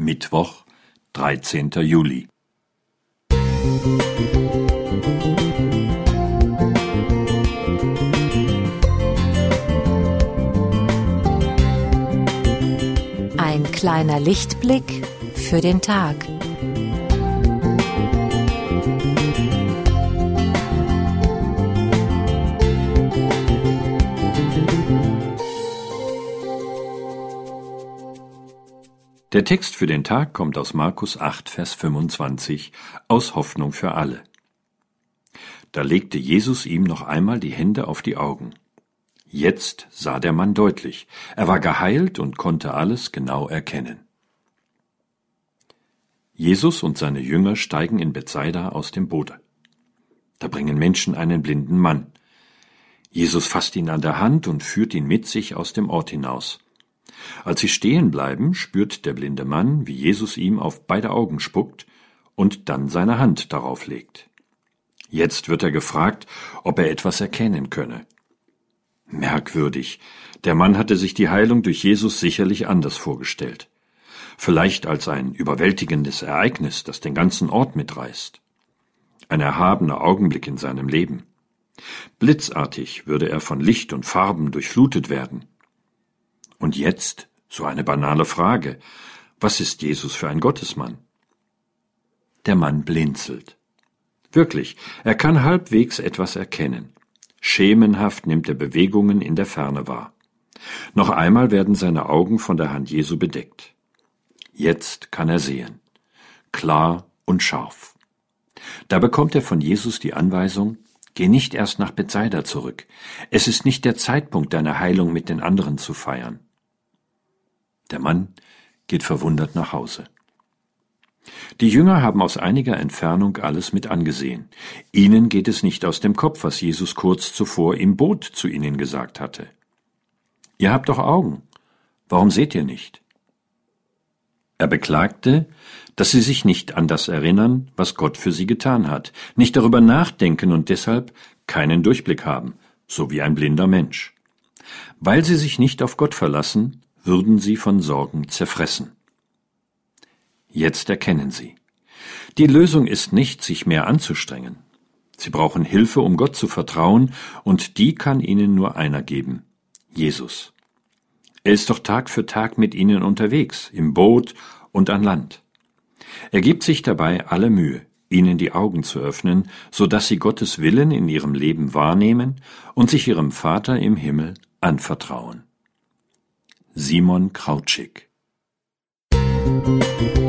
Mittwoch, 13. Juli. Ein kleiner Lichtblick für den Tag. Der Text für den Tag kommt aus Markus 8, Vers 25 aus Hoffnung für alle. Da legte Jesus ihm noch einmal die Hände auf die Augen. Jetzt sah der Mann deutlich. Er war geheilt und konnte alles genau erkennen. Jesus und seine Jünger steigen in Bethsaida aus dem Boot. Da bringen Menschen einen blinden Mann. Jesus fasst ihn an der Hand und führt ihn mit sich aus dem Ort hinaus. Als sie stehen bleiben, spürt der blinde Mann, wie Jesus ihm auf beide Augen spuckt und dann seine Hand darauf legt. Jetzt wird er gefragt, ob er etwas erkennen könne. Merkwürdig, der Mann hatte sich die Heilung durch Jesus sicherlich anders vorgestellt. Vielleicht als ein überwältigendes Ereignis, das den ganzen Ort mitreißt. Ein erhabener Augenblick in seinem Leben. Blitzartig würde er von Licht und Farben durchflutet werden. Und jetzt so eine banale Frage. Was ist Jesus für ein Gottesmann? Der Mann blinzelt. Wirklich, er kann halbwegs etwas erkennen. Schemenhaft nimmt er Bewegungen in der Ferne wahr. Noch einmal werden seine Augen von der Hand Jesu bedeckt. Jetzt kann er sehen. Klar und scharf. Da bekommt er von Jesus die Anweisung, Geh nicht erst nach Bethsaida zurück. Es ist nicht der Zeitpunkt, deine Heilung mit den anderen zu feiern. Der Mann geht verwundert nach Hause. Die Jünger haben aus einiger Entfernung alles mit angesehen. Ihnen geht es nicht aus dem Kopf, was Jesus kurz zuvor im Boot zu ihnen gesagt hatte. Ihr habt doch Augen. Warum seht ihr nicht? Er beklagte, dass sie sich nicht an das erinnern, was Gott für sie getan hat, nicht darüber nachdenken und deshalb keinen Durchblick haben, so wie ein blinder Mensch. Weil sie sich nicht auf Gott verlassen, würden sie von Sorgen zerfressen. Jetzt erkennen sie. Die Lösung ist nicht, sich mehr anzustrengen. Sie brauchen Hilfe, um Gott zu vertrauen, und die kann ihnen nur einer geben Jesus. Er ist doch Tag für Tag mit ihnen unterwegs, im Boot und an Land. Er gibt sich dabei alle Mühe, ihnen die Augen zu öffnen, so dass sie Gottes Willen in ihrem Leben wahrnehmen und sich ihrem Vater im Himmel anvertrauen. Simon Krautschik. Musik